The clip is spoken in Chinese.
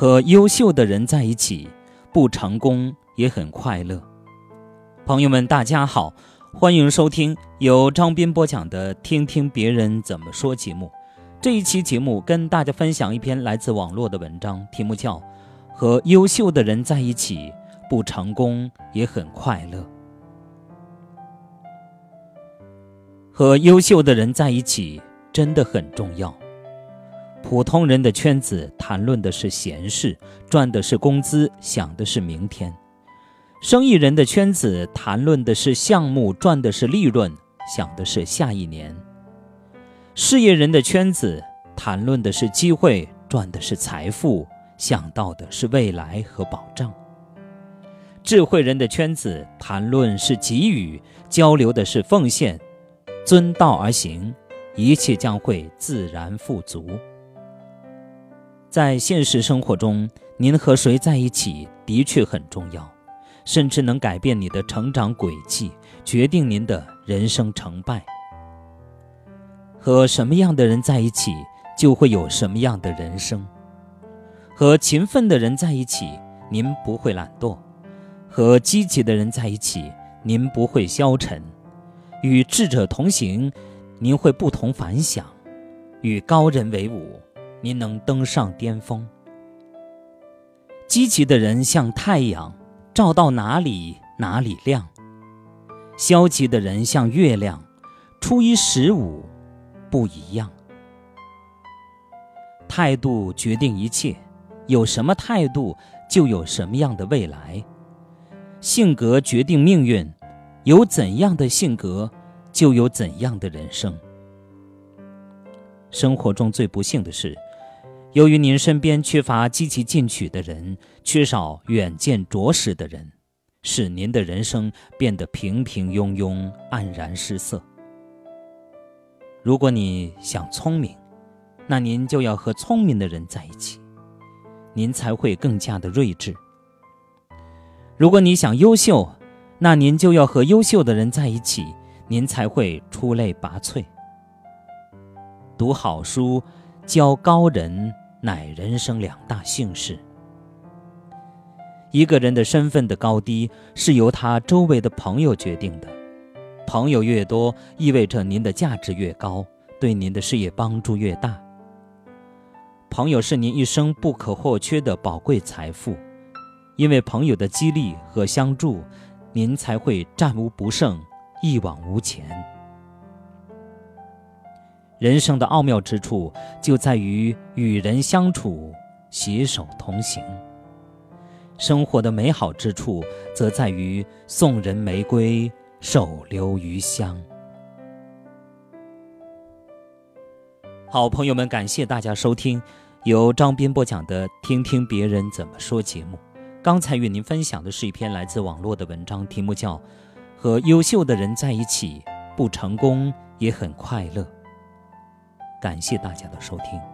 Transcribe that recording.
和优秀的人在一起，不成功也很快乐。朋友们，大家好，欢迎收听由张斌播讲的《听听别人怎么说》节目。这一期节目跟大家分享一篇来自网络的文章，题目叫《和优秀的人在一起，不成功也很快乐》。和优秀的人在一起真的很重要。普通人的圈子谈论的是闲事，赚的是工资，想的是明天；生意人的圈子谈论的是项目，赚的是利润，想的是下一年；事业人的圈子谈论的是机会，赚的是财富，想到的是未来和保障；智慧人的圈子谈论是给予，交流的是奉献，遵道而行，一切将会自然富足。在现实生活中，您和谁在一起的确很重要，甚至能改变你的成长轨迹，决定您的人生成败。和什么样的人在一起，就会有什么样的人生。和勤奋的人在一起，您不会懒惰；和积极的人在一起，您不会消沉；与智者同行，您会不同凡响；与高人为伍。您能登上巅峰。积极的人像太阳，照到哪里哪里亮；消极的人像月亮，初一十五不一样。态度决定一切，有什么态度，就有什么样的未来。性格决定命运，有怎样的性格，就有怎样的人生。生活中最不幸的是。由于您身边缺乏积极进取的人，缺少远见卓识的人，使您的人生变得平平庸庸、黯然失色。如果你想聪明，那您就要和聪明的人在一起，您才会更加的睿智。如果你想优秀，那您就要和优秀的人在一起，您才会出类拔萃。读好书，交高人。乃人生两大幸事。一个人的身份的高低是由他周围的朋友决定的，朋友越多，意味着您的价值越高，对您的事业帮助越大。朋友是您一生不可或缺的宝贵财富，因为朋友的激励和相助，您才会战无不胜，一往无前。人生的奥妙之处就在于与人相处，携手同行；生活的美好之处则在于送人玫瑰，手留余香。好朋友们，感谢大家收听由张斌播讲的《听听别人怎么说》节目。刚才与您分享的是一篇来自网络的文章，题目叫《和优秀的人在一起，不成功也很快乐》。感谢大家的收听。